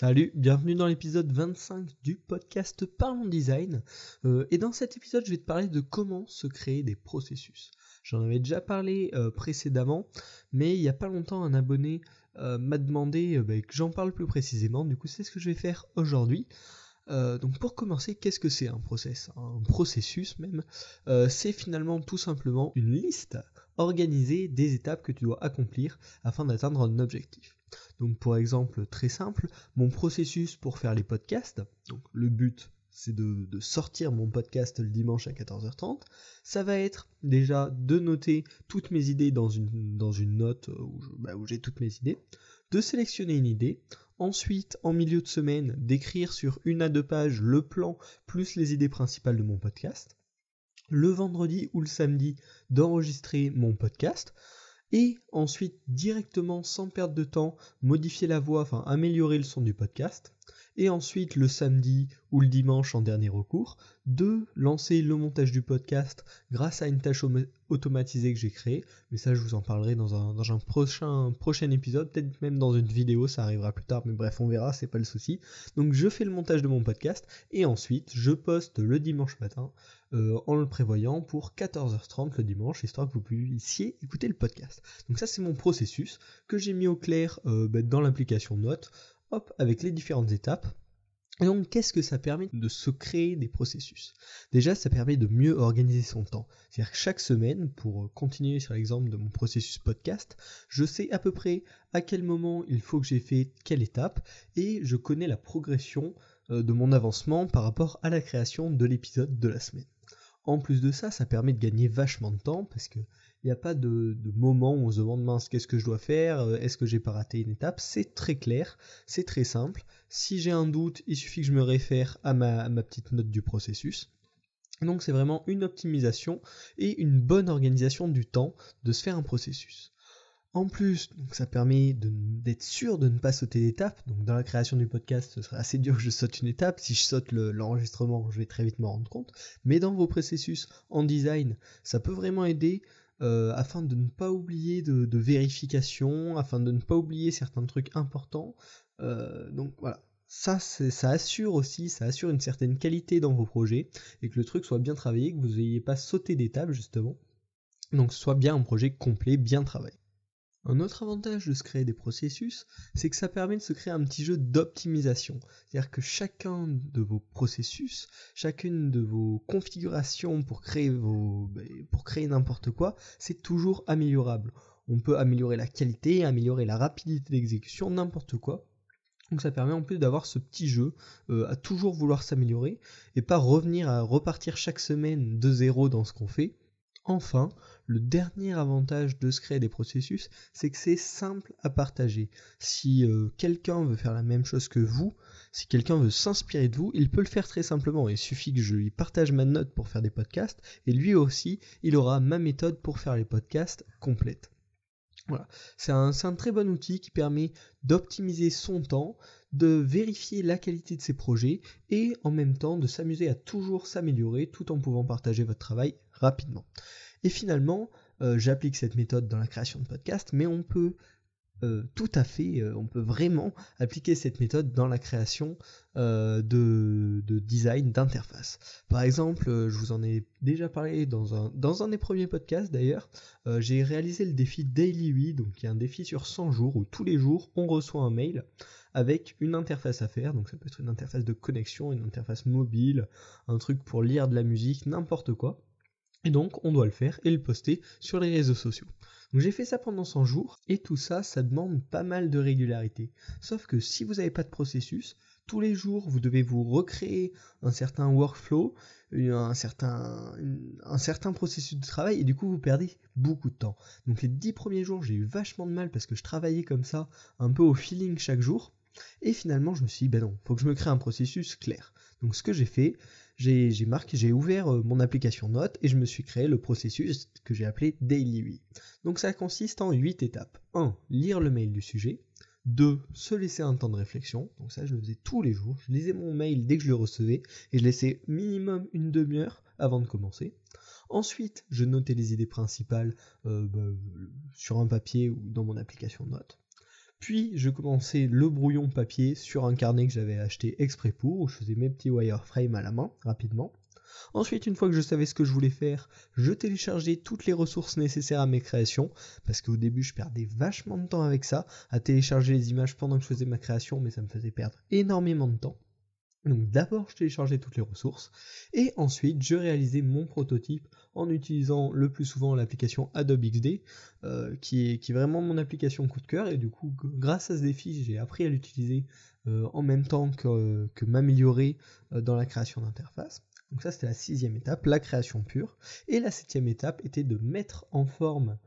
Salut, bienvenue dans l'épisode 25 du podcast Parlons Design. Euh, et dans cet épisode, je vais te parler de comment se créer des processus. J'en avais déjà parlé euh, précédemment, mais il n'y a pas longtemps, un abonné euh, m'a demandé bah, que j'en parle plus précisément. Du coup, c'est ce que je vais faire aujourd'hui. donc pour commencer, qu'est-ce que c'est un process? Un processus même, c'est finalement tout simplement une liste organisée des étapes que tu dois accomplir afin d'atteindre un objectif. Donc pour exemple très simple, mon processus pour faire les podcasts, donc le but c'est de, sortir mon podcast le dimanche à 14h30, ça va être déjà de noter toutes mes idées dans une, note où, bah, où j'ai toutes mes idées, de sélectionner une idée, ensuite en milieu de semaine d'écrire sur une à deux pages le plan plus les idées principales de mon podcast, le vendredi ou le samedi d'enregistrer mon podcast, et ensuite directement sans perdre de temps modifier la voix, enfin améliorer le son du podcast, et ensuite le samedi ou le dimanche en dernier recours, de lancer le montage du podcast grâce à une tâche automatisée que j'ai créée, mais ça je vous en parlerai dans un, prochain, épisode, peut-être même dans une vidéo, ça arrivera plus tard, mais bref on verra, c'est pas le souci. Donc je fais le montage de mon podcast, et ensuite je poste le dimanche matin euh, en le prévoyant pour 14h30 le dimanche, histoire que vous puissiez écouter le podcast. Donc ça c'est mon processus que j'ai mis au clair euh, bah, dans l'application Note hop, avec les différentes étapes. Et donc, qu'est-ce que ça permet de se créer des processus? Déjà, ça permet de mieux organiser son temps. C'est-à-dire que chaque semaine, pour continuer sur l'exemple de mon processus podcast, je sais à peu près à quel moment il faut que j'ai fait quelle étape, et je connais la progression euh, de mon avancement par rapport à la création de l'épisode de la semaine. En plus de ça, ça permet de gagner vachement de temps parce que il n'y a pas de, moment où on se demande mince qu'est-ce que je dois faire, euh, est-ce que j'ai pas raté une étape, c'est très clair, c'est très simple. Si j'ai un doute, il suffit que je me réfère à ma, petite note du processus. Donc c'est vraiment une optimisation et une bonne organisation du temps de se faire un processus. En plus, ça permet d'être sûr de ne pas sauter d'étape. Donc dans la création du podcast, ce serait assez dur que je saute une étape. Si je saute l'enregistrement, je vais très vite m'en rendre compte. Mais dans vos processus en design, ça peut vraiment aider euh, afin de ne pas oublier de, vérification, afin de ne pas oublier certains trucs importants. Euh, donc voilà, ça, ça assure aussi, ça assure une certaine qualité dans vos projets et que le truc soit bien travaillé, que vous n'ayez pas sauté d'étape justement. Donc soit bien un projet complet, bien travaillé. Un autre avantage de se créer des processus, c'est que ça permet de se créer un petit jeu d'optimisation. C'est-à-dire que chacun de vos processus, chacune de vos configurations pour créer ben, n'importe quoi, c'est toujours améliorable. On peut améliorer la qualité, améliorer la rapidité d'exécution, n'importe quoi. Donc ça permet en plus d'avoir ce petit jeu euh, à toujours vouloir s'améliorer et pas revenir à repartir chaque semaine de zéro dans ce qu'on fait. Enfin, le dernier avantage de se créer des processus, c'est que c'est simple à partager. Si euh, quelqu'un veut faire la même chose que vous, si quelqu'un veut s'inspirer de vous, il peut le faire très simplement. Il suffit que je lui partage ma note pour faire des podcasts, et lui aussi, il aura ma méthode pour faire les podcasts complètes. Voilà. C'est un, un, très bon outil qui permet d'optimiser son temps, de vérifier la qualité de ses projets et en même temps de s'amuser à toujours s'améliorer tout en pouvant partager votre travail rapidement. Et finalement, euh, j'applique cette méthode dans la création de podcast, mais on peut euh, tout à fait, euh, on peut vraiment appliquer cette méthode dans la création de, de, design d'interface. Par exemple, je vous en ai déjà parlé dans un, dans un des premiers podcasts d'ailleurs, j'ai réalisé le défi Daily 8, donc qui est un défi sur 100 jours où tous les jours on reçoit un mail avec une interface à faire, donc ça peut être une interface de connexion, une interface mobile, un truc pour lire de la musique, n'importe quoi. Et donc, on doit le faire et le poster sur les réseaux sociaux. Donc j'ai fait ça pendant 100 jours, et tout ça, ça demande pas mal de régularité. Sauf que si vous n'avez pas de processus, tous les jours, vous devez vous recréer un certain workflow, un certain, processus de travail, et du coup, vous perdez beaucoup de temps. Donc les 10 premiers jours, j'ai eu vachement de mal parce que je travaillais comme ça, un peu au feeling chaque jour. Et finalement, je me suis dit, ben non, faut que je me crée un processus clair. Donc ce que j'ai fait, j'ai ouvert euh, mon application Note et je me suis créé le processus que j'ai appelé Daily 8. Donc ça consiste en 8 étapes. 1. Lire le mail du sujet. 2. Se laisser un temps de réflexion. Donc ça, je le faisais tous les jours. Je lisais mon mail dès que je le recevais et je laissais minimum une demi-heure avant de commencer. Ensuite, je notais les idées principales euh, bah, sur un papier ou dans mon application Note. Puis je commençais le brouillon papier sur un carnet que j'avais acheté exprès pour, où je faisais mes petits wireframes à la main rapidement. Ensuite, une fois que je savais ce que je voulais faire, je téléchargeais toutes les ressources nécessaires à mes créations, parce qu'au début je perdais vachement de temps avec ça, à télécharger les images pendant que je faisais ma création, mais ça me faisait perdre énormément de temps. Donc d'abord je téléchargeais toutes les ressources et ensuite je réalisais mon prototype en utilisant le plus souvent l'application Adobe XD euh, qui, est, vraiment mon application coup de cœur et du coup grâce à ce défi j'ai appris à l'utiliser euh, en même temps que, que m'améliorer euh, dans la création d'interface. Donc ça c'était la sixième étape, la création pure. Et la septième étape était de mettre en forme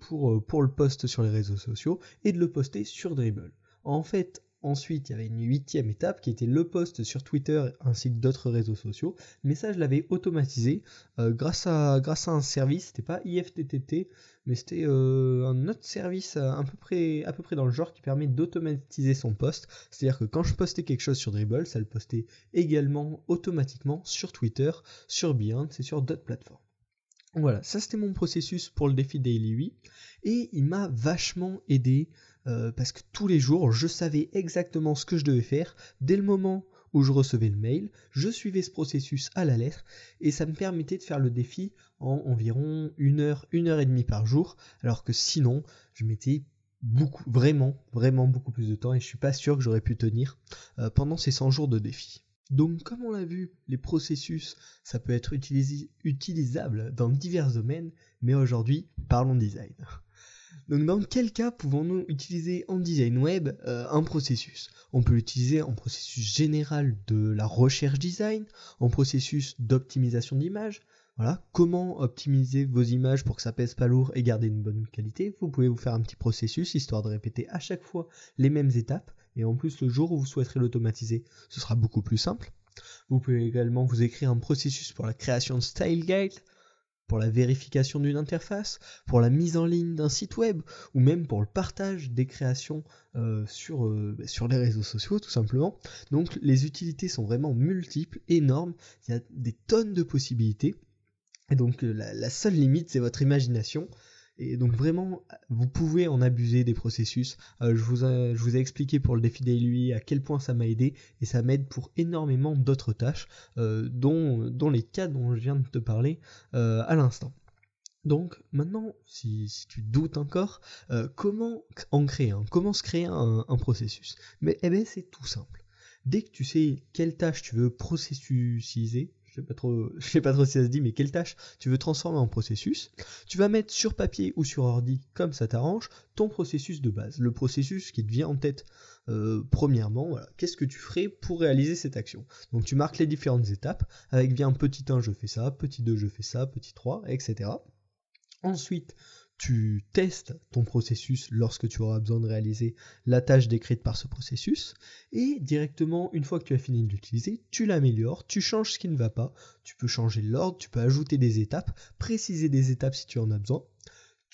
pour, pour le post sur les réseaux sociaux et de le poster sur Dribble. En fait, Ensuite, il y avait une huitième étape qui était le post sur Twitter ainsi que d'autres réseaux sociaux. Mais ça, je l'avais automatisé euh, grâce, à, un service. C'était pas IFTTT, mais c'était euh, un autre service à, peu près, à peu près dans le genre qui permet d'automatiser son post. C'est-à-dire que quand je postais quelque chose sur Dribble, ça le postait également automatiquement sur Twitter, sur Behance et sur d'autres plateformes. Voilà, ça c'était mon processus pour le défi Daily 8 et il m'a vachement aidé euh, parce que tous les jours, je savais exactement ce que je devais faire. Dès le moment où je recevais le mail, je suivais ce processus à la lettre et ça me permettait de faire le défi en environ une heure, une heure et demie par jour, alors que sinon, je mettais beaucoup, vraiment, vraiment beaucoup plus de temps et je suis pas sûr que j'aurais pu tenir euh, pendant ces 100 jours de défi. Donc comme on l'a vu, les processus, ça peut être utilisable dans divers domaines, mais aujourd'hui, parlons design. Donc dans quel cas pouvons-nous utiliser en design web euh, un processus? On peut l'utiliser en processus général de la recherche design, en processus d'optimisation d'image. Voilà, comment optimiser vos images pour que ça pèse pas lourd et garder une bonne qualité? Vous pouvez vous faire un petit processus histoire de répéter à chaque fois les mêmes étapes. Et en plus, le jour où vous souhaiterez l'automatiser, ce sera beaucoup plus simple. Vous pouvez également vous écrire un processus pour la création de style guide, pour la vérification d'une interface, pour la mise en ligne d'un site web, ou même pour le partage des créations euh, sur, euh, sur les réseaux sociaux tout simplement. Donc les utilités sont vraiment multiples, énormes, il y a des tonnes de possibilités. Et donc euh, la seule limite c'est votre imagination. Et donc vraiment, vous pouvez en abuser des processus. Euh, je, vous ai, expliqué pour le défi daily à quel point ça m'a aidé et ça m'aide pour énormément d'autres tâches, euh, dont, les cas dont je viens de te parler euh, à l'instant. Donc maintenant, si, tu doutes encore, comment en créer un Comment se créer un, un processus? Mais eh ben, c'est tout simple. Dès que tu sais quelle tâche tu veux processusiser, je sais pas trop, je sais pas trop si ça se dit, mais quelle tâche tu veux transformer en processus. Tu vas mettre sur papier ou sur ordi, comme ça t'arrange, ton processus de base, le processus qui te vient en tête. Euh, premièrement, qu'est-ce que tu ferais pour réaliser cette action? Donc tu marques les différentes étapes, avec bien petit 1 je fais ça, petit 2 je fais ça, petit 3, etc. Ensuite, tu testes ton processus lorsque tu auras besoin de réaliser la tâche décrite par ce processus, et directement, une fois que tu as fini de l'utiliser, tu l'améliores, tu changes ce qui ne va pas, tu peux changer l'ordre, tu peux ajouter des étapes, préciser des étapes si tu en as besoin,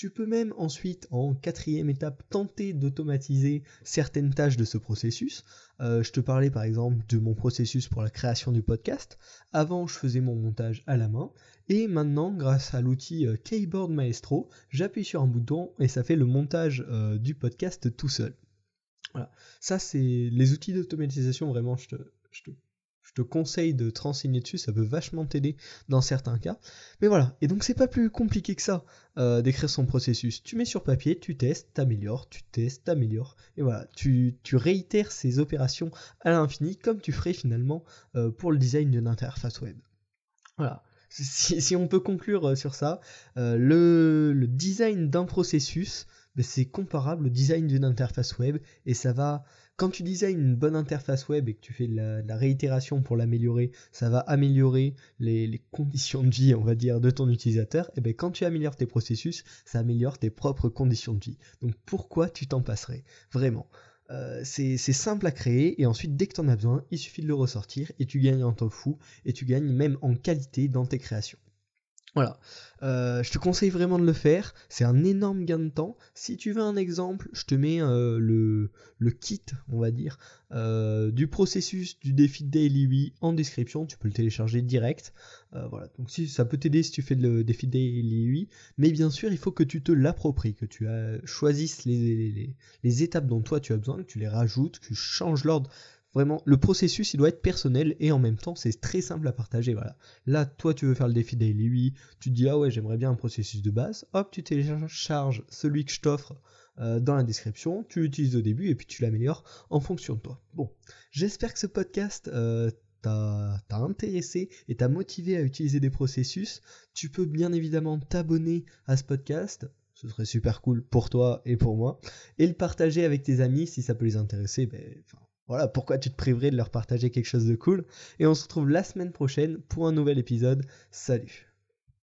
tu peux même ensuite, en quatrième étape, tenter d'automatiser certaines tâches de ce processus. Euh, je te parlais par exemple de mon processus pour la création du podcast. Avant, je faisais mon montage à la main. Et maintenant, grâce à l'outil euh, Keyboard Maestro, j'appuie sur un bouton et ça fait le montage euh, du podcast tout seul. Voilà. Ça, c'est les outils d'automatisation, vraiment, je te, je te je te conseille de te renseigner dessus, ça peut vachement t'aider dans certains cas. Mais voilà, et donc c'est pas plus compliqué que ça euh, d'écrire son processus. Tu mets sur papier, tu testes, t'améliores, tu testes, t'améliores, et voilà, tu, réitères ces opérations à l'infini comme tu ferais finalement euh, pour le design d'une interface web. Voilà. Si, on peut conclure euh, sur ça, le, le, design d'un processus, ben, c'est comparable au design d'une interface web et ça va quand tu designes une bonne interface web et que tu fais de la, réitération pour l'améliorer, ça va améliorer les, conditions de vie, on va dire, de ton utilisateur. Et bien quand tu améliores tes processus, ça améliore tes propres conditions de vie. Donc pourquoi tu t'en passerais? Vraiment. Euh, c'est simple à créer et ensuite dès que tu en as besoin, il suffit de le ressortir et tu gagnes en temps fou et tu gagnes même en qualité dans tes créations. Voilà, euh, je te conseille vraiment de le faire, c'est un énorme gain de temps. Si tu veux un exemple, je te mets euh, le, le, kit, on va dire, euh, du processus du défi Daily 8 en description, tu peux le télécharger direct. voilà, donc si ça peut t'aider si tu fais le défi Daily 8, mais bien sûr il faut que tu te l'appropries, que tu choisisses les, les, les étapes dont toi tu as besoin, que tu les rajoutes, que tu changes l'ordre Vraiment, le processus, il doit être personnel et en même temps, c'est très simple à partager. Voilà. Là, toi, tu veux faire le défi daily. Tu te dis, ah ouais, j'aimerais bien un processus de base. Hop, tu télécharges celui que je t'offre euh, dans la description. Tu l'utilises au début et puis tu l'améliores en fonction de toi. Bon, j'espère que ce podcast euh, t'a intéressé et t'a motivé à utiliser des processus. Tu peux bien évidemment t'abonner à ce podcast ce serait super cool pour toi et pour moi, et le partager avec tes amis si ça peut les intéresser. Ben, voilà, pourquoi tu te priverais de leur partager quelque chose de cool. Et on se retrouve la semaine prochaine pour un nouvel épisode. Salut